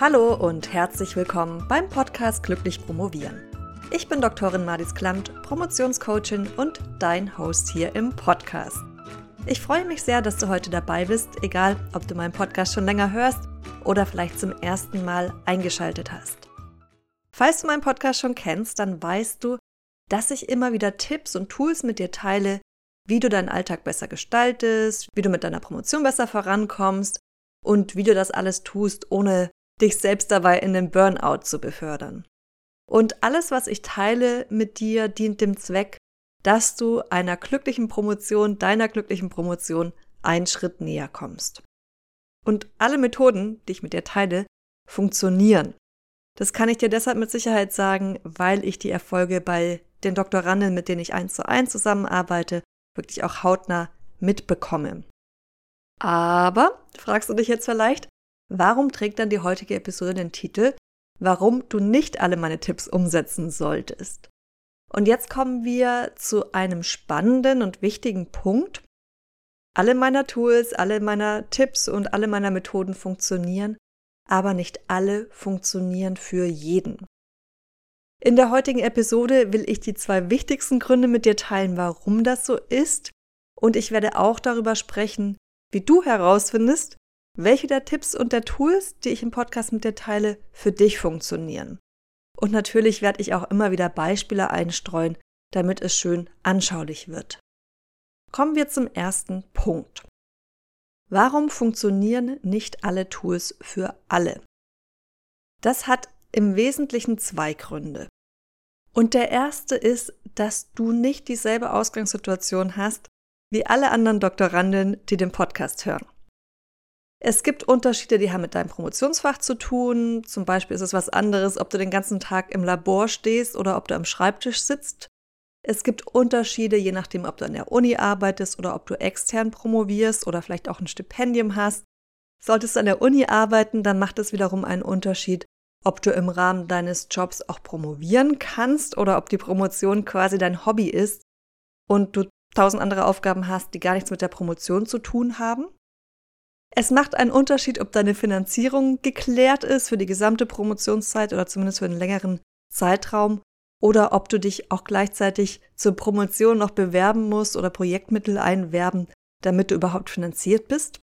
Hallo und herzlich willkommen beim Podcast Glücklich Promovieren. Ich bin Doktorin Madis Klamt, Promotionscoachin und dein Host hier im Podcast. Ich freue mich sehr, dass du heute dabei bist, egal ob du meinen Podcast schon länger hörst oder vielleicht zum ersten Mal eingeschaltet hast. Falls du meinen Podcast schon kennst, dann weißt du, dass ich immer wieder Tipps und Tools mit dir teile, wie du deinen Alltag besser gestaltest, wie du mit deiner Promotion besser vorankommst und wie du das alles tust, ohne dich selbst dabei in den Burnout zu befördern. Und alles, was ich teile mit dir, dient dem Zweck, dass du einer glücklichen Promotion, deiner glücklichen Promotion, einen Schritt näher kommst. Und alle Methoden, die ich mit dir teile, funktionieren. Das kann ich dir deshalb mit Sicherheit sagen, weil ich die Erfolge bei den Doktoranden, mit denen ich eins zu eins zusammenarbeite, wirklich auch hautnah mitbekomme. Aber, fragst du dich jetzt vielleicht, warum trägt dann die heutige Episode den Titel, warum du nicht alle meine Tipps umsetzen solltest? Und jetzt kommen wir zu einem spannenden und wichtigen Punkt. Alle meiner Tools, alle meiner Tipps und alle meiner Methoden funktionieren, aber nicht alle funktionieren für jeden. In der heutigen Episode will ich die zwei wichtigsten Gründe mit dir teilen, warum das so ist. Und ich werde auch darüber sprechen, wie du herausfindest, welche der Tipps und der Tools, die ich im Podcast mit dir teile, für dich funktionieren. Und natürlich werde ich auch immer wieder Beispiele einstreuen, damit es schön anschaulich wird. Kommen wir zum ersten Punkt. Warum funktionieren nicht alle Tools für alle? Das hat im Wesentlichen zwei Gründe. Und der erste ist, dass du nicht dieselbe Ausgangssituation hast wie alle anderen Doktoranden, die den Podcast hören. Es gibt Unterschiede, die haben mit deinem Promotionsfach zu tun. Zum Beispiel ist es was anderes, ob du den ganzen Tag im Labor stehst oder ob du am Schreibtisch sitzt. Es gibt Unterschiede, je nachdem, ob du an der Uni arbeitest oder ob du extern promovierst oder vielleicht auch ein Stipendium hast. Solltest du an der Uni arbeiten, dann macht es wiederum einen Unterschied, ob du im Rahmen deines Jobs auch promovieren kannst oder ob die Promotion quasi dein Hobby ist und du tausend andere Aufgaben hast, die gar nichts mit der Promotion zu tun haben. Es macht einen Unterschied, ob deine Finanzierung geklärt ist für die gesamte Promotionszeit oder zumindest für einen längeren Zeitraum oder ob du dich auch gleichzeitig zur Promotion noch bewerben musst oder Projektmittel einwerben, damit du überhaupt finanziert bist.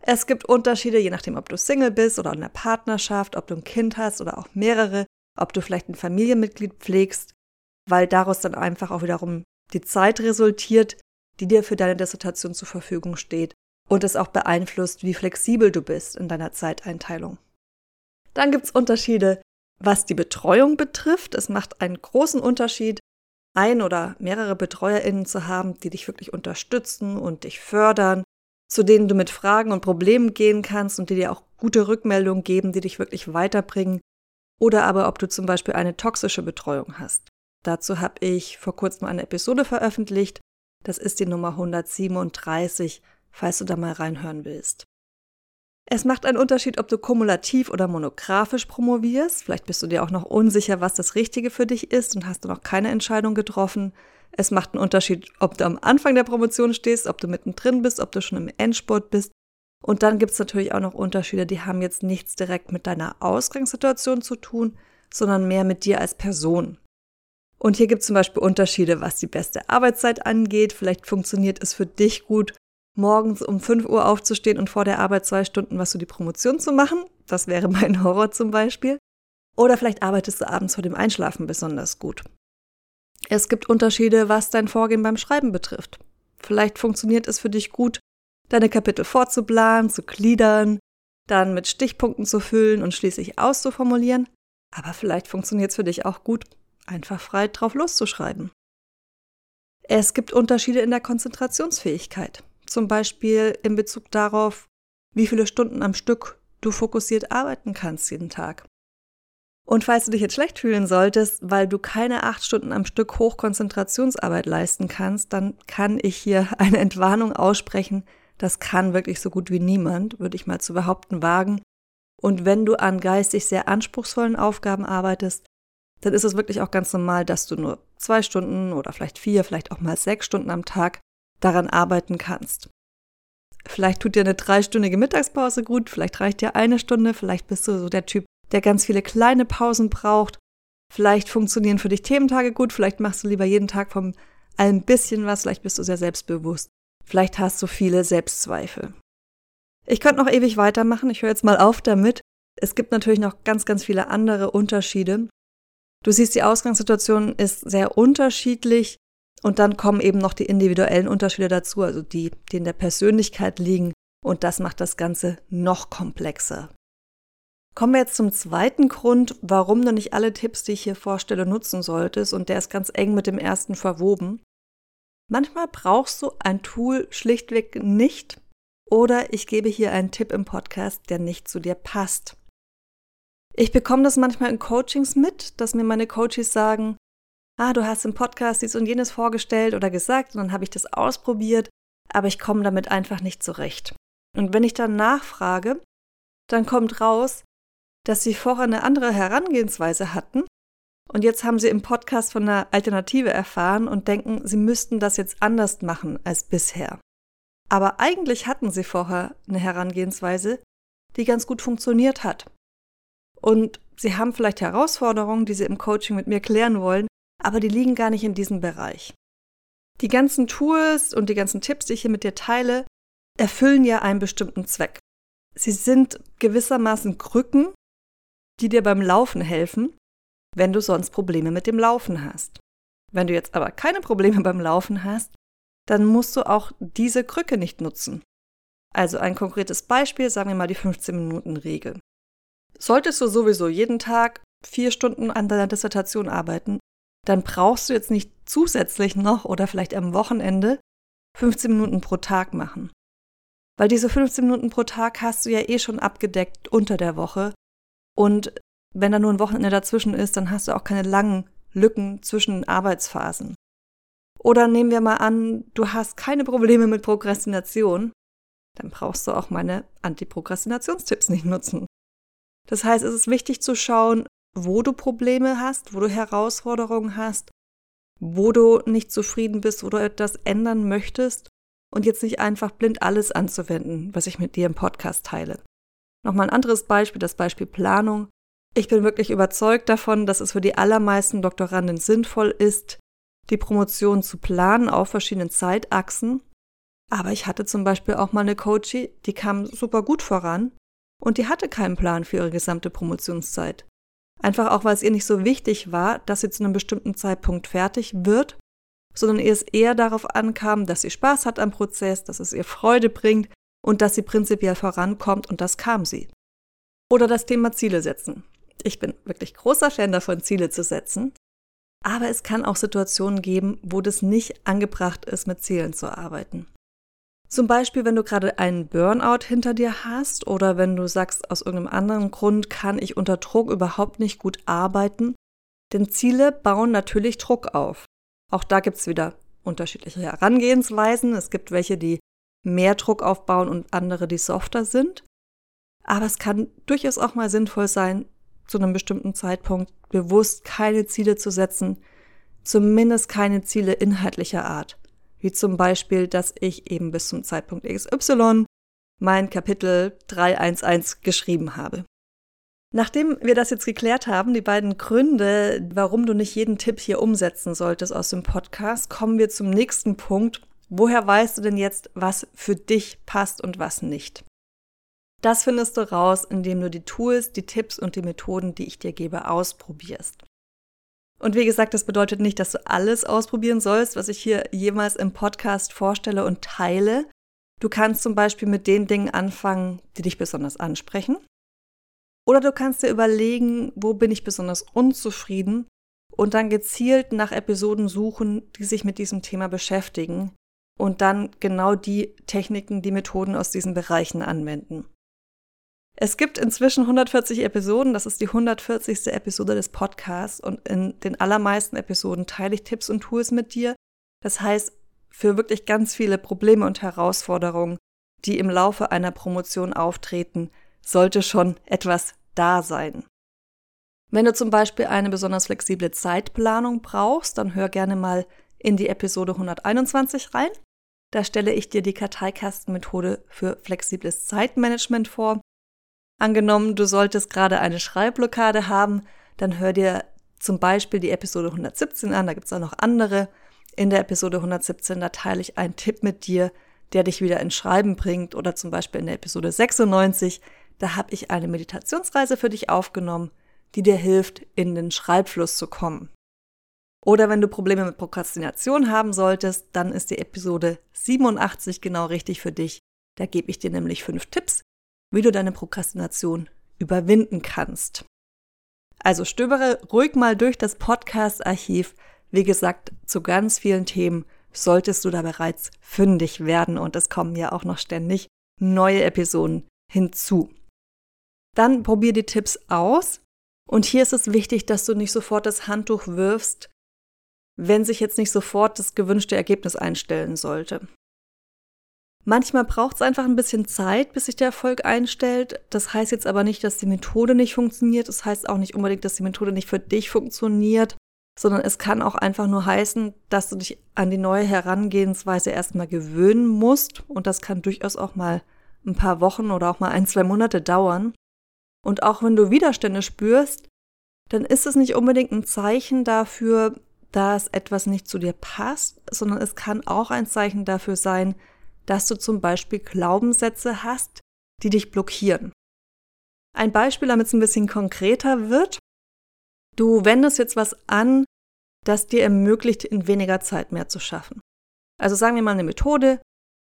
Es gibt Unterschiede, je nachdem, ob du Single bist oder in einer Partnerschaft, ob du ein Kind hast oder auch mehrere, ob du vielleicht ein Familienmitglied pflegst, weil daraus dann einfach auch wiederum die Zeit resultiert, die dir für deine Dissertation zur Verfügung steht und es auch beeinflusst, wie flexibel du bist in deiner Zeiteinteilung. Dann gibt es Unterschiede, was die Betreuung betrifft. Es macht einen großen Unterschied, ein oder mehrere BetreuerInnen zu haben, die dich wirklich unterstützen und dich fördern zu denen du mit Fragen und Problemen gehen kannst und die dir auch gute Rückmeldungen geben, die dich wirklich weiterbringen. Oder aber ob du zum Beispiel eine toxische Betreuung hast. Dazu habe ich vor kurzem eine Episode veröffentlicht. Das ist die Nummer 137, falls du da mal reinhören willst. Es macht einen Unterschied, ob du kumulativ oder monografisch promovierst. Vielleicht bist du dir auch noch unsicher, was das Richtige für dich ist und hast du noch keine Entscheidung getroffen. Es macht einen Unterschied, ob du am Anfang der Promotion stehst, ob du mittendrin bist, ob du schon im Endsport bist. Und dann gibt es natürlich auch noch Unterschiede, die haben jetzt nichts direkt mit deiner Ausgangssituation zu tun, sondern mehr mit dir als Person. Und hier gibt es zum Beispiel Unterschiede, was die beste Arbeitszeit angeht. Vielleicht funktioniert es für dich gut, morgens um 5 Uhr aufzustehen und vor der Arbeit zwei Stunden was für die Promotion zu machen. Das wäre mein Horror zum Beispiel. Oder vielleicht arbeitest du abends vor dem Einschlafen besonders gut. Es gibt Unterschiede, was dein Vorgehen beim Schreiben betrifft. Vielleicht funktioniert es für dich gut, deine Kapitel vorzuplanen, zu gliedern, dann mit Stichpunkten zu füllen und schließlich auszuformulieren. Aber vielleicht funktioniert es für dich auch gut, einfach frei drauf loszuschreiben. Es gibt Unterschiede in der Konzentrationsfähigkeit, zum Beispiel in Bezug darauf, wie viele Stunden am Stück du fokussiert arbeiten kannst jeden Tag. Und falls du dich jetzt schlecht fühlen solltest, weil du keine acht Stunden am Stück Hochkonzentrationsarbeit leisten kannst, dann kann ich hier eine Entwarnung aussprechen. Das kann wirklich so gut wie niemand, würde ich mal zu behaupten, wagen. Und wenn du an geistig sehr anspruchsvollen Aufgaben arbeitest, dann ist es wirklich auch ganz normal, dass du nur zwei Stunden oder vielleicht vier, vielleicht auch mal sechs Stunden am Tag daran arbeiten kannst. Vielleicht tut dir eine dreistündige Mittagspause gut, vielleicht reicht dir eine Stunde, vielleicht bist du so der Typ, der ganz viele kleine Pausen braucht. Vielleicht funktionieren für dich Thementage gut, vielleicht machst du lieber jeden Tag vom ein bisschen was, vielleicht bist du sehr selbstbewusst. Vielleicht hast du viele Selbstzweifel. Ich könnte noch ewig weitermachen, ich höre jetzt mal auf damit. Es gibt natürlich noch ganz, ganz viele andere Unterschiede. Du siehst, die Ausgangssituation ist sehr unterschiedlich und dann kommen eben noch die individuellen Unterschiede dazu, also die, die in der Persönlichkeit liegen und das macht das Ganze noch komplexer. Kommen wir jetzt zum zweiten Grund, warum du nicht alle Tipps, die ich hier vorstelle, nutzen solltest und der ist ganz eng mit dem ersten verwoben. Manchmal brauchst du ein Tool schlichtweg nicht oder ich gebe hier einen Tipp im Podcast, der nicht zu dir passt. Ich bekomme das manchmal in Coachings mit, dass mir meine Coaches sagen, ah, du hast im Podcast dies und jenes vorgestellt oder gesagt und dann habe ich das ausprobiert, aber ich komme damit einfach nicht zurecht. Und wenn ich dann nachfrage, dann kommt raus, dass sie vorher eine andere Herangehensweise hatten und jetzt haben sie im Podcast von einer Alternative erfahren und denken, sie müssten das jetzt anders machen als bisher. Aber eigentlich hatten sie vorher eine Herangehensweise, die ganz gut funktioniert hat. Und sie haben vielleicht Herausforderungen, die sie im Coaching mit mir klären wollen, aber die liegen gar nicht in diesem Bereich. Die ganzen Tools und die ganzen Tipps, die ich hier mit dir teile, erfüllen ja einen bestimmten Zweck. Sie sind gewissermaßen Krücken, die dir beim Laufen helfen, wenn du sonst Probleme mit dem Laufen hast. Wenn du jetzt aber keine Probleme beim Laufen hast, dann musst du auch diese Krücke nicht nutzen. Also ein konkretes Beispiel, sagen wir mal die 15-Minuten-Regel. Solltest du sowieso jeden Tag vier Stunden an deiner Dissertation arbeiten, dann brauchst du jetzt nicht zusätzlich noch oder vielleicht am Wochenende 15 Minuten pro Tag machen. Weil diese 15 Minuten pro Tag hast du ja eh schon abgedeckt unter der Woche. Und wenn da nur ein Wochenende dazwischen ist, dann hast du auch keine langen Lücken zwischen Arbeitsphasen. Oder nehmen wir mal an, du hast keine Probleme mit Prokrastination, dann brauchst du auch meine Antiprokrastinationstipps nicht nutzen. Das heißt, es ist wichtig zu schauen, wo du Probleme hast, wo du Herausforderungen hast, wo du nicht zufrieden bist, wo du etwas ändern möchtest und jetzt nicht einfach blind alles anzuwenden, was ich mit dir im Podcast teile. Nochmal ein anderes Beispiel, das Beispiel Planung. Ich bin wirklich überzeugt davon, dass es für die allermeisten Doktoranden sinnvoll ist, die Promotion zu planen auf verschiedenen Zeitachsen. Aber ich hatte zum Beispiel auch mal eine Coachie, die kam super gut voran und die hatte keinen Plan für ihre gesamte Promotionszeit. Einfach auch, weil es ihr nicht so wichtig war, dass sie zu einem bestimmten Zeitpunkt fertig wird, sondern ihr es eher darauf ankam, dass sie Spaß hat am Prozess, dass es ihr Freude bringt und dass sie prinzipiell vorankommt und das kam sie. Oder das Thema Ziele setzen. Ich bin wirklich großer Fan davon, Ziele zu setzen. Aber es kann auch Situationen geben, wo das nicht angebracht ist, mit Zielen zu arbeiten. Zum Beispiel, wenn du gerade einen Burnout hinter dir hast oder wenn du sagst, aus irgendeinem anderen Grund kann ich unter Druck überhaupt nicht gut arbeiten. Denn Ziele bauen natürlich Druck auf. Auch da gibt es wieder unterschiedliche Herangehensweisen. Es gibt welche, die mehr Druck aufbauen und andere, die softer sind. Aber es kann durchaus auch mal sinnvoll sein, zu einem bestimmten Zeitpunkt bewusst keine Ziele zu setzen, zumindest keine Ziele inhaltlicher Art wie zum Beispiel, dass ich eben bis zum Zeitpunkt XY mein Kapitel 311 geschrieben habe. Nachdem wir das jetzt geklärt haben, die beiden Gründe, warum du nicht jeden Tipp hier umsetzen solltest aus dem Podcast, kommen wir zum nächsten Punkt. Woher weißt du denn jetzt, was für dich passt und was nicht? Das findest du raus, indem du die Tools, die Tipps und die Methoden, die ich dir gebe, ausprobierst. Und wie gesagt, das bedeutet nicht, dass du alles ausprobieren sollst, was ich hier jemals im Podcast vorstelle und teile. Du kannst zum Beispiel mit den Dingen anfangen, die dich besonders ansprechen. Oder du kannst dir überlegen, wo bin ich besonders unzufrieden und dann gezielt nach Episoden suchen, die sich mit diesem Thema beschäftigen und dann genau die Techniken, die Methoden aus diesen Bereichen anwenden. Es gibt inzwischen 140 Episoden, das ist die 140. Episode des Podcasts und in den allermeisten Episoden teile ich Tipps und Tools mit dir. Das heißt, für wirklich ganz viele Probleme und Herausforderungen, die im Laufe einer Promotion auftreten, sollte schon etwas da sein. Wenn du zum Beispiel eine besonders flexible Zeitplanung brauchst, dann hör gerne mal in die Episode 121 rein. Da stelle ich dir die Karteikastenmethode für flexibles Zeitmanagement vor. Angenommen, du solltest gerade eine Schreibblockade haben, dann hör dir zum Beispiel die Episode 117 an, da gibt es auch noch andere. In der Episode 117, da teile ich einen Tipp mit dir, der dich wieder ins Schreiben bringt. Oder zum Beispiel in der Episode 96, da habe ich eine Meditationsreise für dich aufgenommen, die dir hilft, in den Schreibfluss zu kommen. Oder wenn du Probleme mit Prokrastination haben solltest, dann ist die Episode 87 genau richtig für dich. Da gebe ich dir nämlich fünf Tipps, wie du deine Prokrastination überwinden kannst. Also stöbere ruhig mal durch das Podcast-Archiv. Wie gesagt, zu ganz vielen Themen solltest du da bereits fündig werden und es kommen ja auch noch ständig neue Episoden hinzu. Dann probier die Tipps aus und hier ist es wichtig, dass du nicht sofort das Handtuch wirfst, wenn sich jetzt nicht sofort das gewünschte Ergebnis einstellen sollte. Manchmal braucht es einfach ein bisschen Zeit, bis sich der Erfolg einstellt. Das heißt jetzt aber nicht, dass die Methode nicht funktioniert. Das heißt auch nicht unbedingt, dass die Methode nicht für dich funktioniert, sondern es kann auch einfach nur heißen, dass du dich an die neue Herangehensweise erstmal gewöhnen musst. Und das kann durchaus auch mal ein paar Wochen oder auch mal ein, zwei Monate dauern. Und auch wenn du Widerstände spürst, dann ist es nicht unbedingt ein Zeichen dafür, dass etwas nicht zu dir passt, sondern es kann auch ein Zeichen dafür sein, dass du zum Beispiel Glaubenssätze hast, die dich blockieren. Ein Beispiel, damit es ein bisschen konkreter wird. Du wendest jetzt was an, das dir ermöglicht, in weniger Zeit mehr zu schaffen. Also sagen wir mal eine Methode,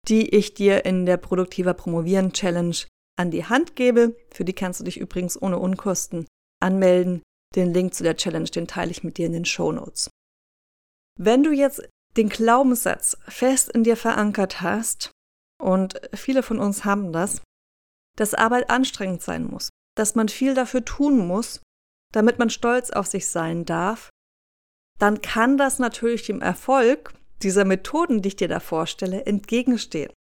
die ich dir in der Produktiver Promovieren Challenge an die Hand gebe. Für die kannst du dich übrigens ohne Unkosten anmelden. Den Link zu der Challenge, den teile ich mit dir in den Show Notes. Wenn du jetzt den Glaubenssatz fest in dir verankert hast, und viele von uns haben das, dass Arbeit anstrengend sein muss, dass man viel dafür tun muss, damit man stolz auf sich sein darf, dann kann das natürlich dem Erfolg dieser Methoden, die ich dir da vorstelle, entgegenstehen.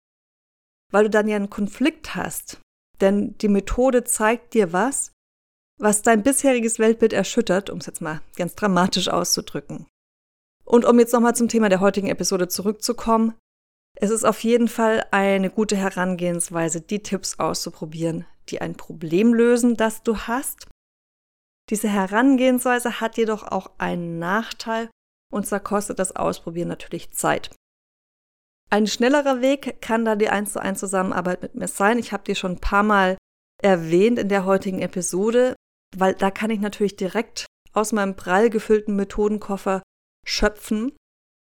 Weil du dann ja einen Konflikt hast. Denn die Methode zeigt dir was, was dein bisheriges Weltbild erschüttert, um es jetzt mal ganz dramatisch auszudrücken. Und um jetzt nochmal zum Thema der heutigen Episode zurückzukommen, es ist auf jeden Fall eine gute Herangehensweise, die Tipps auszuprobieren, die ein Problem lösen, das du hast. Diese Herangehensweise hat jedoch auch einen Nachteil, und zwar kostet das Ausprobieren natürlich Zeit. Ein schnellerer Weg kann da die 1 zu 1 Zusammenarbeit mit mir sein. Ich habe die schon ein paar Mal erwähnt in der heutigen Episode, weil da kann ich natürlich direkt aus meinem prall gefüllten Methodenkoffer schöpfen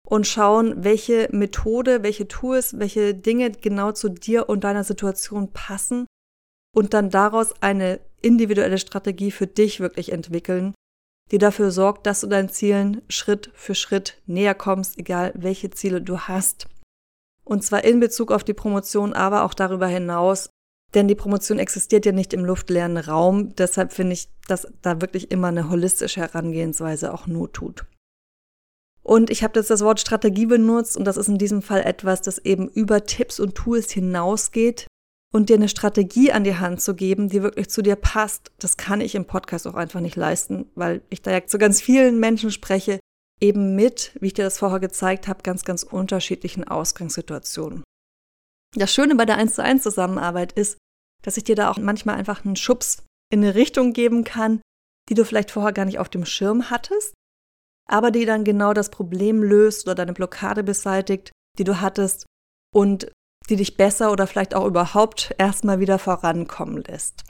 und schauen, welche Methode, welche Tools, welche Dinge genau zu dir und deiner Situation passen und dann daraus eine individuelle Strategie für dich wirklich entwickeln, die dafür sorgt, dass du deinen Zielen Schritt für Schritt näher kommst, egal welche Ziele du hast. Und zwar in Bezug auf die Promotion, aber auch darüber hinaus, denn die Promotion existiert ja nicht im luftleeren Raum, deshalb finde ich, dass da wirklich immer eine holistische Herangehensweise auch Not tut. Und ich habe jetzt das Wort Strategie benutzt und das ist in diesem Fall etwas, das eben über Tipps und Tools hinausgeht und dir eine Strategie an die Hand zu geben, die wirklich zu dir passt. Das kann ich im Podcast auch einfach nicht leisten, weil ich da ja zu ganz vielen Menschen spreche, eben mit, wie ich dir das vorher gezeigt habe, ganz, ganz unterschiedlichen Ausgangssituationen. Das Schöne bei der 1 zu 1 Zusammenarbeit ist, dass ich dir da auch manchmal einfach einen Schubs in eine Richtung geben kann, die du vielleicht vorher gar nicht auf dem Schirm hattest aber die dann genau das Problem löst oder deine Blockade beseitigt, die du hattest und die dich besser oder vielleicht auch überhaupt erstmal wieder vorankommen lässt.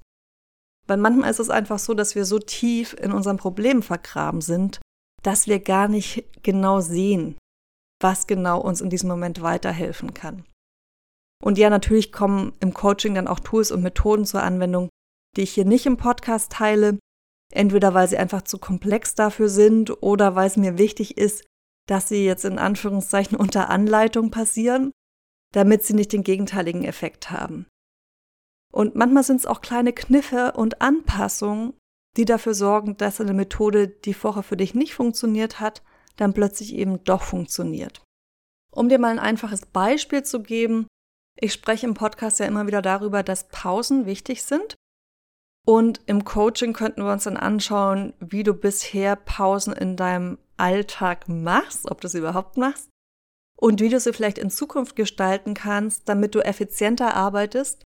Weil manchmal ist es einfach so, dass wir so tief in unserem Problem vergraben sind, dass wir gar nicht genau sehen, was genau uns in diesem Moment weiterhelfen kann. Und ja, natürlich kommen im Coaching dann auch Tools und Methoden zur Anwendung, die ich hier nicht im Podcast teile, Entweder weil sie einfach zu komplex dafür sind oder weil es mir wichtig ist, dass sie jetzt in Anführungszeichen unter Anleitung passieren, damit sie nicht den gegenteiligen Effekt haben. Und manchmal sind es auch kleine Kniffe und Anpassungen, die dafür sorgen, dass eine Methode, die vorher für dich nicht funktioniert hat, dann plötzlich eben doch funktioniert. Um dir mal ein einfaches Beispiel zu geben, ich spreche im Podcast ja immer wieder darüber, dass Pausen wichtig sind und im Coaching könnten wir uns dann anschauen, wie du bisher Pausen in deinem Alltag machst, ob du sie überhaupt machst und wie du sie vielleicht in Zukunft gestalten kannst, damit du effizienter arbeitest,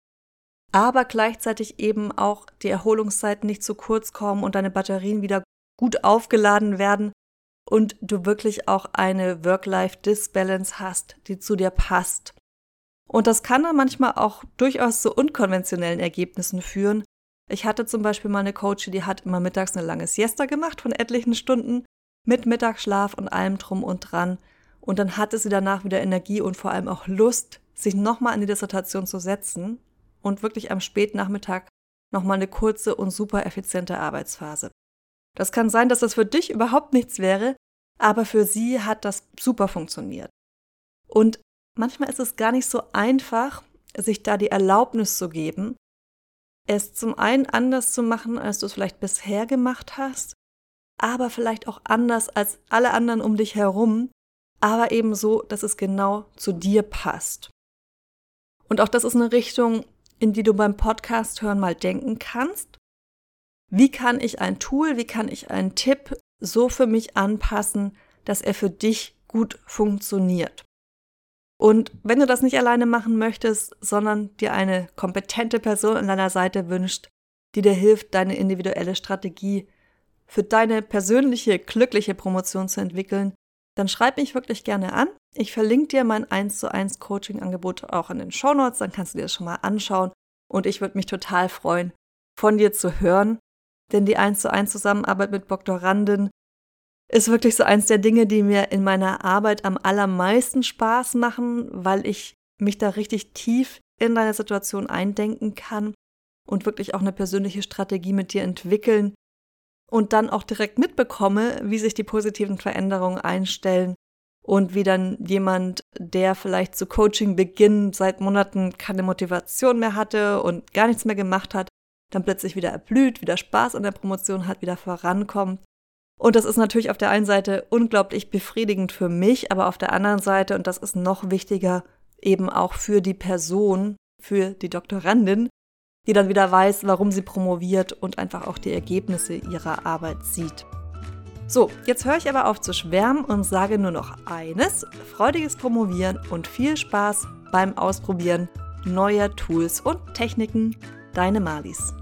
aber gleichzeitig eben auch die Erholungszeiten nicht zu kurz kommen und deine Batterien wieder gut aufgeladen werden und du wirklich auch eine Work-Life-Disbalance hast, die zu dir passt. Und das kann dann manchmal auch durchaus zu unkonventionellen Ergebnissen führen. Ich hatte zum Beispiel mal eine Coach, die hat immer mittags eine lange Siesta gemacht von etlichen Stunden mit Mittagsschlaf und allem drum und dran. Und dann hatte sie danach wieder Energie und vor allem auch Lust, sich nochmal an die Dissertation zu setzen und wirklich am Spätnachmittag nochmal eine kurze und super effiziente Arbeitsphase. Das kann sein, dass das für dich überhaupt nichts wäre, aber für sie hat das super funktioniert. Und manchmal ist es gar nicht so einfach, sich da die Erlaubnis zu geben, es zum einen anders zu machen, als du es vielleicht bisher gemacht hast, aber vielleicht auch anders als alle anderen um dich herum, aber eben so, dass es genau zu dir passt. Und auch das ist eine Richtung, in die du beim Podcast hören mal denken kannst. Wie kann ich ein Tool, wie kann ich einen Tipp so für mich anpassen, dass er für dich gut funktioniert? Und wenn du das nicht alleine machen möchtest, sondern dir eine kompetente Person an deiner Seite wünscht, die dir hilft, deine individuelle Strategie für deine persönliche, glückliche Promotion zu entwickeln, dann schreib mich wirklich gerne an. Ich verlinke dir mein 1 zu 1 Coaching-Angebot auch in den Show Notes, dann kannst du dir das schon mal anschauen. Und ich würde mich total freuen, von dir zu hören, denn die 1 zu 1 Zusammenarbeit mit Doktoranden ist wirklich so eins der Dinge, die mir in meiner Arbeit am allermeisten Spaß machen, weil ich mich da richtig tief in deine Situation eindenken kann und wirklich auch eine persönliche Strategie mit dir entwickeln und dann auch direkt mitbekomme, wie sich die positiven Veränderungen einstellen und wie dann jemand, der vielleicht zu Coaching beginnt, seit Monaten keine Motivation mehr hatte und gar nichts mehr gemacht hat, dann plötzlich wieder erblüht, wieder Spaß an der Promotion hat, wieder vorankommt und das ist natürlich auf der einen Seite unglaublich befriedigend für mich, aber auf der anderen Seite, und das ist noch wichtiger, eben auch für die Person, für die Doktorandin, die dann wieder weiß, warum sie promoviert und einfach auch die Ergebnisse ihrer Arbeit sieht. So, jetzt höre ich aber auf zu schwärmen und sage nur noch eines, freudiges Promovieren und viel Spaß beim Ausprobieren neuer Tools und Techniken. Deine Malis.